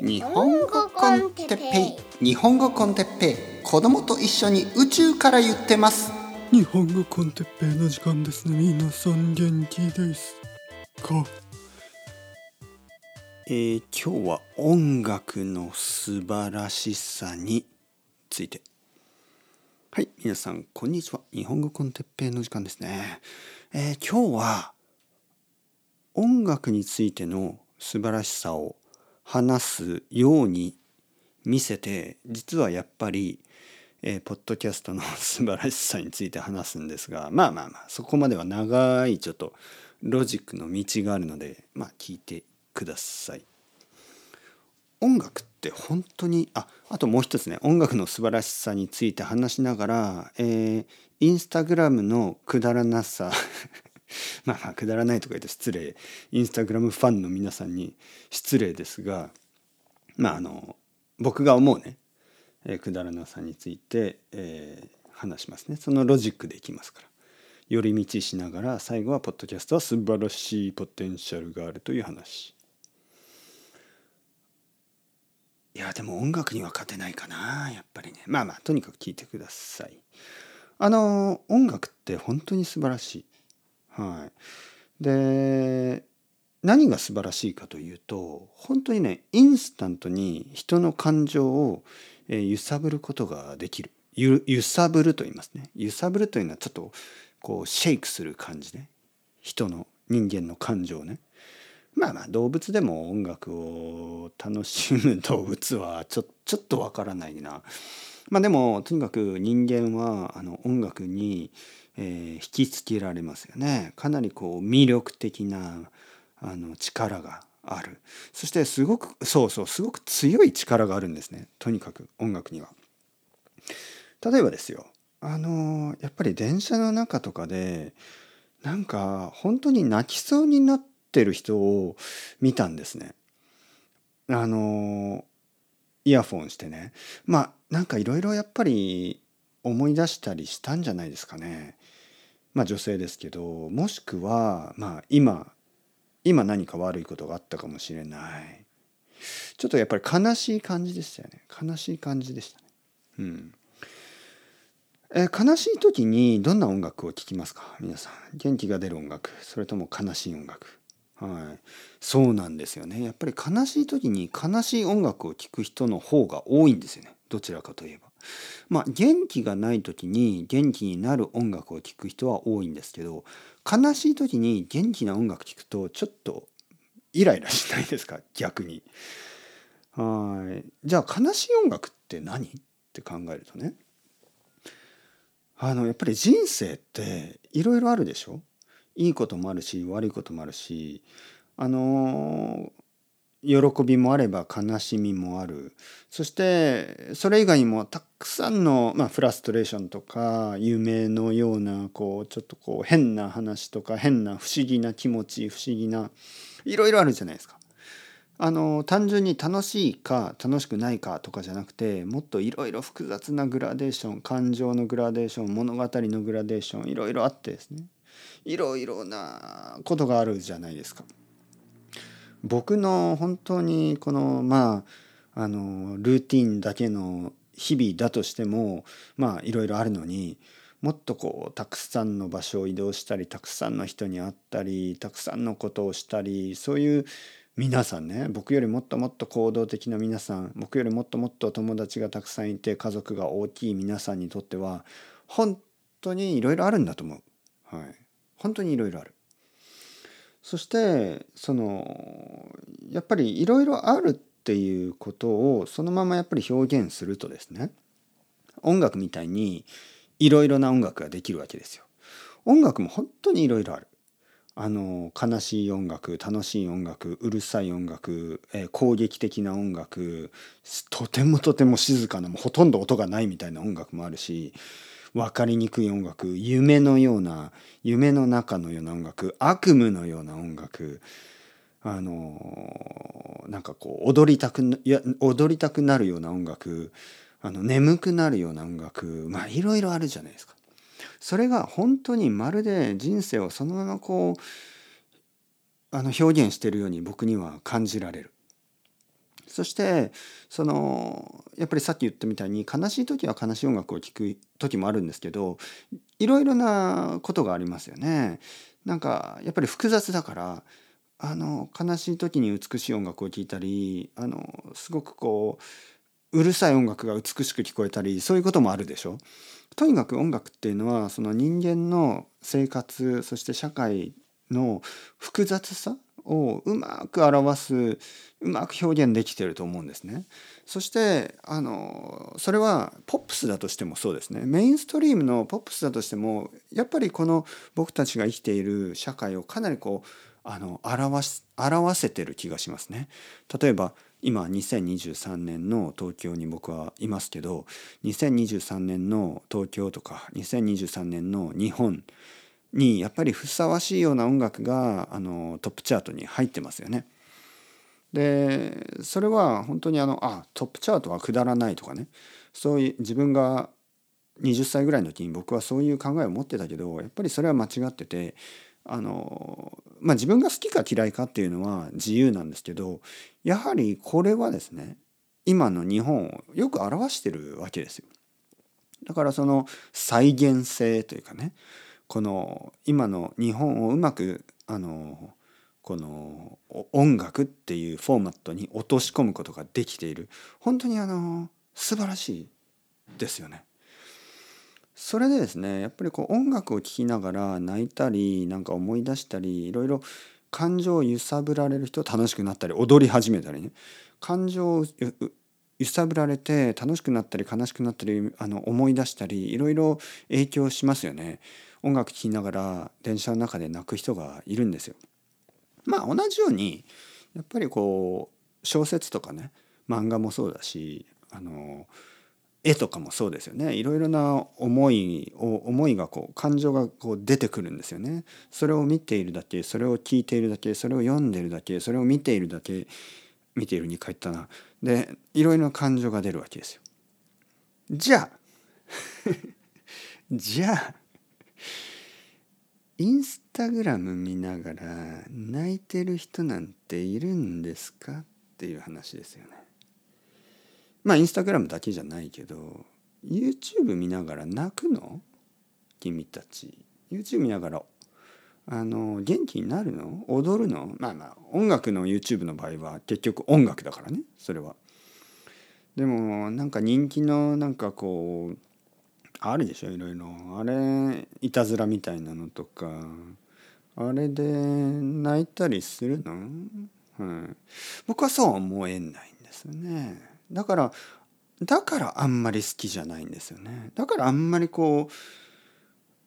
日本語コンテッペイ。日本語コンテッペイ。子供と一緒に宇宙から言ってます。日本語コンテッペイの時間ですね。皆さん元気ですか？えー、今日は音楽の素晴らしさについて。はい皆さんこんにちは。日本語コンテッペイの時間ですね、えー、今日は音楽についての素晴らしさを話すように見せて実はやっぱり、えー、ポッドキャストの素晴らしさについて話すんですが まあまあまあそこまでは長いちょっとロジックの道があるのでまあ聞いてください。音楽って本当にああともう一つね音楽の素晴らしさについて話しながら、えー、インスタグラムのくだらなさまあくだらないとか言うと失礼。インスタグラムファンの皆さんに失礼ですがまああの僕が思うね、えー、くだらなさについて、えー、話しますね。そのロジックでいきますから。寄り道しながら最後はポッドキャストは素晴らしいポテンシャルがあるという話。いやでも音楽には勝てないかなやっぱりね。まあまあとにかく聞いてください。あの音楽って本当に素晴らしい。はい、で何が素晴らしいかというと本当にねインスタントに人の感情を、揺さぶることができる揺さぶると言いますね。揺さぶるというのはちょっとこうシェイクする感じね。人の人間の感情ね。まあまあ動物でも音楽を楽しむ動物はちょちょっとわからないな。まあでもとにかく人間はあの音楽にえー、引きつけられますよねかなりこう魅力的なあの力があるそしてすごくそうそうすごく強い力があるんですねとにかく音楽には。例えばですよあのやっぱり電車の中とかでなんか本当に泣きそうになってる人を見たんですね。あのイヤフォンしてね。まあなんかいろいろやっぱり思い出したりしたんじゃないですかね。まあ女性ですけどもしくはまあ今今何か悪いことがあったかもしれない。ちょっとやっぱり悲しい感じでしたよね。悲しい感じでしたね。うん。え悲しい時にどんな音楽を聴きますか？皆さん。元気が出る音楽。それとも悲しい音楽。はい。そうなんですよね。やっぱり悲しい時に悲しい音楽を聴く人の方が多いんですよね。どちらかといえば。まあ元気がない時に元気になる音楽を聴く人は多いんですけど悲しい時に元気な音楽聴くとちょっとイライラしないですか？逆に。はい。じゃあ悲しい音楽って何？って考えるとね。あのやっぱり人生っていろいろあるでしょ？いいこともあるし悪いこともあるしあの喜びもあれば悲しみもあるそしてそれ以外にもたくさんの、まあ、フラストレーションとか夢のようなこうちょっとこう変な話とか変な不思議な気持ち不思議ないろいろあるじゃないですか。あの単純に楽しいか楽しくないかとかじゃなくてもっといろいろ複雑なグラデーション感情のグラデーション物語のグラデーションいろいろあってですねいろいろなことがあるじゃないですか。僕の本当にこのまああのルーティンだけの日々だとしてもまあいろいろあるのにもっとこうたくさんの場所を移動したりたくさんの人に会ったりたくさんのことをしたりそういう皆さんね僕よりもっともっと行動的な皆さん僕よりもっともっと友達がたくさんいて家族が大きい皆さんにとっては本当にいろいろあるんだと思う。はい、本当にいろいろある。そしてそのやっぱりいろいろあるっていうことをそのままやっぱり表現するとですね音楽みたいにいろいろな音楽ができるわけですよ。音楽も本当にいろいろある。あの悲しい音楽楽しい音楽うるさい音楽、えー、攻撃的な音楽とてもとても静かなもうほとんど音がないみたいな音楽もあるし分かりにくい音楽夢のような夢の中のような音楽悪夢のような音楽あのなんかこう踊りたくいや踊りたくなるような音楽あの眠くなるような音楽まあいろいろあるじゃないですか。それが本当にまるで人生をそのままこうあの表現してるように僕には感じられる。そしてそのやっぱりさっき言ったみたいに悲しい時は悲しい音楽を聴く時もあるんですけどいろいろなことがありますよね。なんかやっぱり複雑だからあの悲しい時に美しい音楽を聴いたりあのすごくこううるさい音楽が美しく聞こえたりそういうこともあるでしょ。とにかく音楽っていうのはその人間の生活そして社会の複雑さをうまく表すうまく表現できてると思うんですね。そしてあのそれはポップスだとしてもそうですねメインストリームのポップスだとしてもやっぱりこの僕たちが生きている社会をかなりこうあの表し表せてる気がしますね。例えば今2023年の東京に僕はいますけど2023年の東京とか2023年の日本にやっぱりふさわしいような音楽があのトップチャートに入ってますよね。でそれは本当にあのあトップチャートはくだらないとかねそういう自分が20歳ぐらいの時に僕はそういう考えを持ってたけどやっぱりそれは間違っててあのまあ自分が好きか嫌いかっていうのは自由なんですけどやはりこれはですね今の日本をよく表してるわけですよ。だからその再現性というかねこの今の日本をうまくあのこの音楽っていうフォーマットに落とし込むことができている本当にあの素晴らしいですよね。それでですねやっぱりこう音楽を聴きながら泣いたりなんか思い出したりいろいろ感情を揺さぶられる人楽しくなったり踊り始めたりね感情を揺さぶられて楽しくなったり悲しくなったりあの思い出したりいろいろ影響しますよね。音楽聴きながら電車の中で泣く人がいるんですよ。まあ同じようにやっぱりこう小説とかね漫画もそうだしあの絵とかもそうですよねいろいろな思いを思いがこう感情がこう出てくるんですよね。それを見ているだけそれを聞いているだけそれを読んでるだけそれを見ているだけ見ているに書いたなでいろいろな感情が出るわけですよ。じゃあ じゃあインスタグラム見ながら泣いてる人なんているんですか？っていう話ですよね。まあインスタグラムだけじゃないけど YouTube 見ながら泣くの？君たち。YouTube 見ながらあの元気になるの？踊るの？まあまあ音楽の YouTube の場合は結局音楽だからねそれは。でもなんか人気のなんかこうあるでしょいろいろ。あれいたずらみたいなのとか。あれで泣いたりするの、はい、僕はそうは思えないんですよね。だからだからあんまり好きじゃないんですよね。だからあんまりこう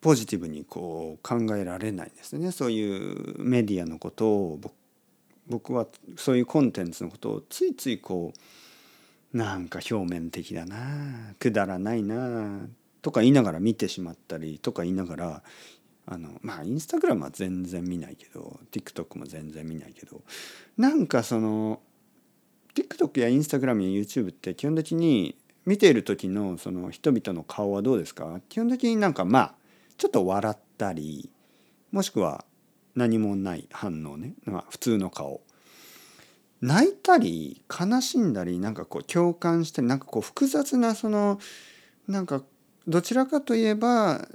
ポジティブにこう考えられないんですね。そういうメディアのことを僕はそういうコンテンツのことをついついこうなんか表面的だなくだらないなとか言いながら見てしまったりとか言いながらあのまあインスタグラムは全然見ないけど TikTok も全然見ないけどなんかその TikTok やインスタグラムや YouTube って基本的に見ている時のその人々の顔はどうですか？基本的になんかまあちょっと笑ったりもしくは何もない反応ね、まあ、普通の顔。泣いたり悲しんだりなんかこう共感したりなんかこう複雑なそのなんかどちらかといえば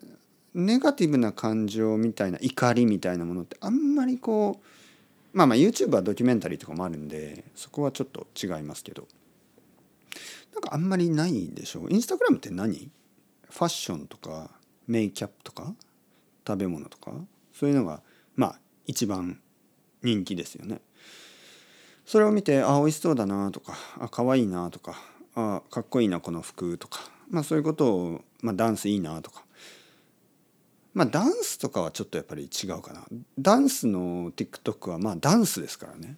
ネガティブな感情みたいな怒りみたいなものってあんまりこうまあまあ YouTube はドキュメンタリーとかもあるんでそこはちょっと違いますけど。なんかあんまりないでしょう？インスタグラムって何？ファッションとかメイキャップとか食べ物とか？そういうのがまあ一番人気ですよね。それを見てあ美味しそうだなとかあ可愛いなとかあかっこいいなこの服とか。まあそういうことをまあ、ダンスいいなとか。まあダンスとかはちょっとやっぱり違うかな。ダンスの TikTok はまあダンスですからね。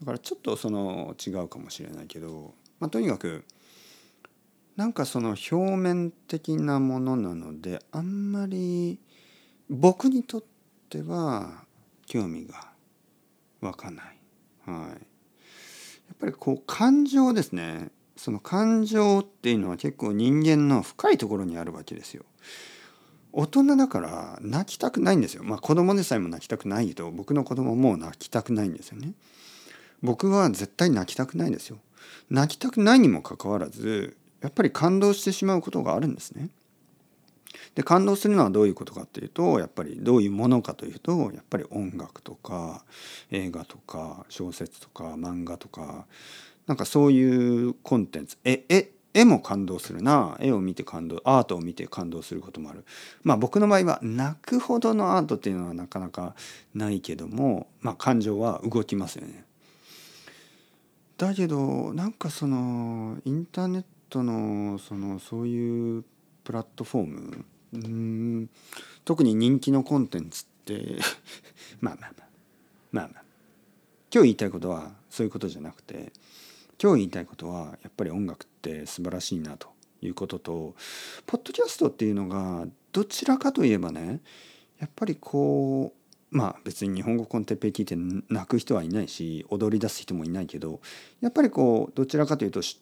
だからちょっとその違うかもしれないけど、まあ、とにかくなんかその表面的なものなのであんまり僕にとっては興味が湧かない。はい、やっぱりこう感情ですね。その感情っていうのは結構人間の深いところにあるわけですよ。大人だから泣きたくないんですよ。まあ子供でさえも泣きたくないけど僕の子供も泣きたくないんですよね。僕は絶対泣きたくないんですよ。泣きたくないにもかかわらずやっぱり感動してしまうことがあるんですね。で感動するのはどういうことかっていうとやっぱりどういうものかというとやっぱり音楽とか映画とか小説とか漫画とかなんかそういうコンテンツ。え絵絵も感動するな。絵を見て感動アートを見て感動することもある。まあ僕の場合は泣くほどのアートっていうのはなかなかないけどもまあ感情は動きますよね。だけどなんかそのインターネットのそのそういうプラットフォームうん特に人気のコンテンツって まあまあまあ。まあまあ。今日言いたいことはそういうことじゃなくて今日言いたいことはやっぱり音楽って素晴らしいなということとポッドキャストっていうのがどちらかといえばねやっぱりこうまあ別に日本語コンテッペイ聞いて泣く人はいないし踊り出す人もいないけどやっぱりこうどちらかというとち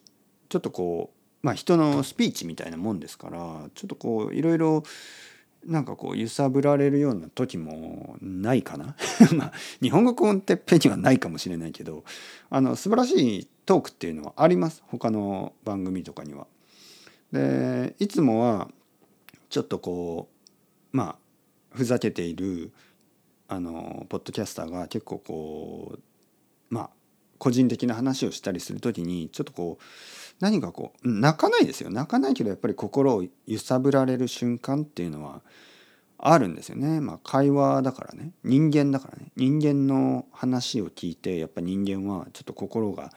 ょっとこうまあ人のスピーチみたいなもんですからちょっとこういろいろなんかこう揺さぶられるような時もないかな？まあ日本語コンテッペにはないかもしれないけどあの素晴らしいトークっていうのはあります他の番組とかには。でいつもはちょっとこうまあふざけているあのポッドキャスターが結構こうまあ個人的な話をしたりする時にちょっとこう何かこう泣かないですよ。泣かないけどやっぱり心を揺さぶられる瞬間っていうのはあるんですよね。まあ会話だからね。人間だからね。人間の話を聞いてやっぱ人間はちょっと心が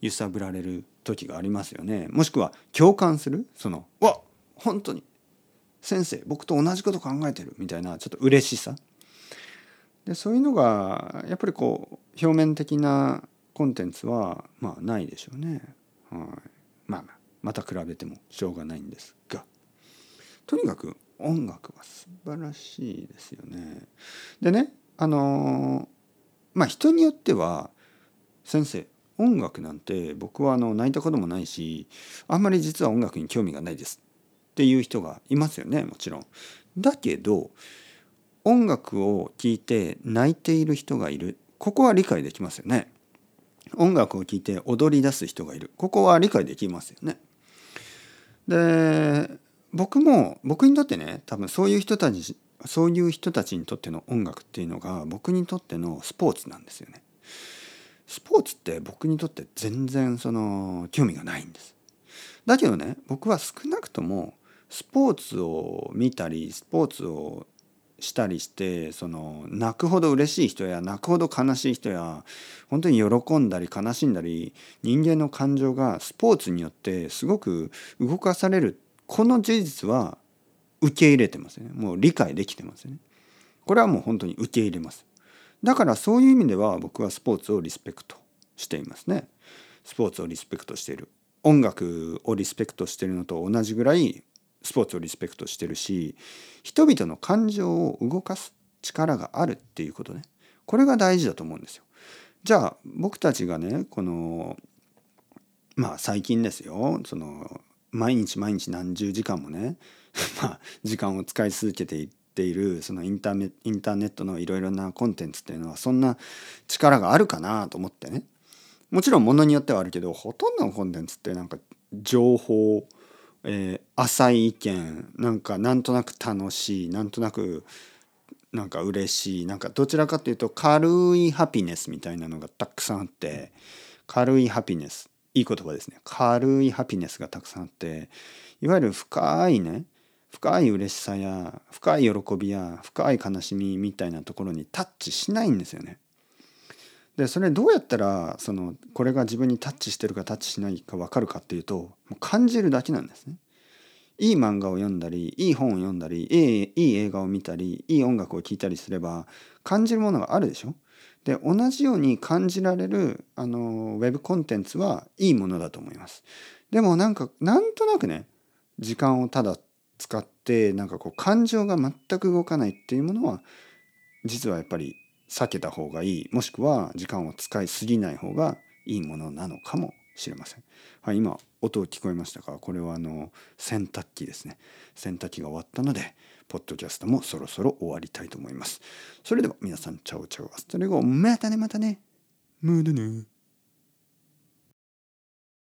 揺さぶられる時がありますよね。もしくは共感する。その「わ本当に先生僕と同じこと考えてる」みたいなちょっと嬉しさ。でそういうのがやっぱりこう表面的なコンテンツはまあないでしょうね。はい、まあまた比べてもしょうがないんですがとにかく音楽は素晴らしいですよね。でねあのまあ人によっては先生音楽なんて僕はあの泣いたこともないしあんまり実は音楽に興味がないですっていう人がいますよねもちろん。だけど音楽を聴いて泣いている人がいるここは理解できますよね。音楽を聴いて踊り出す人がいるここは理解できますよね。で僕も僕にとってね多分そういう人たちそういう人たちにとっての音楽っていうのが僕にとってのスポーツなんですよね。スポーツって僕にとって全然その興味がないんです。だけどね僕は少なくともスポーツを見たりスポーツをしたりしてその泣くほど嬉しい人や泣くほど悲しい人や本当に喜んだり悲しんだり人間の感情がスポーツによってすごく動かされるこの事実は受け入れてますね。もう理解できてますね。これはもう本当に受け入れます。だからそういう意味では僕はスポーツをリスペクトしていますね。スポーツをリスペクトしている。音楽をリスペクトしているのと同じぐらいスポーツをリスペクトしてるし人々の感情を動かす力があるっていうことね。これが大事だと思うんですよ。じゃあ僕たちがねこのまあ最近ですよ。その毎日毎日何十時間もね まあ時間を使い続けていっているそのインターネインターネットのいろいろなコンテンツっていうのはそんな力があるかなと思ってね。もちろんものによってはあるけどほとんどのコンテンツってなんか情報えー、浅い意見なんかなんとなく楽しいなんとなくなんか嬉しいなんかどちらかというと軽いハピネスみたいなのがたくさんあって軽いハピネスいい言葉ですね軽いハピネスがたくさんあっていわゆる深いね深い嬉しさや深い喜びや深い悲しみみたいなところにタッチしないんですよね。でそれどうやったらそのこれが自分にタッチしてるかタッチしないか分かるかっていうともう感じるだけなんですね。いい漫画を読んだりいい本を読んだりいいいい映画を見たりいい音楽を聴いたりすれば感じるものがあるでしょで同じように感じられるあのウェブコンテンツはいいものだと思います。でもなんかなんとなくね時間をただ使ってなんかこう感情が全く動かないっていうものは実はやっぱり避けた方がいいもしくは時間を使いすぎない方がいいものなのかもしれません。はい、今音聞こえましたか？これはあの洗濯機ですね。洗濯機が終わったのでポッドキャストもそろそろ終わりたいと思います。それでは皆さんチャオチャオアストレゴまたねまたね。まだね。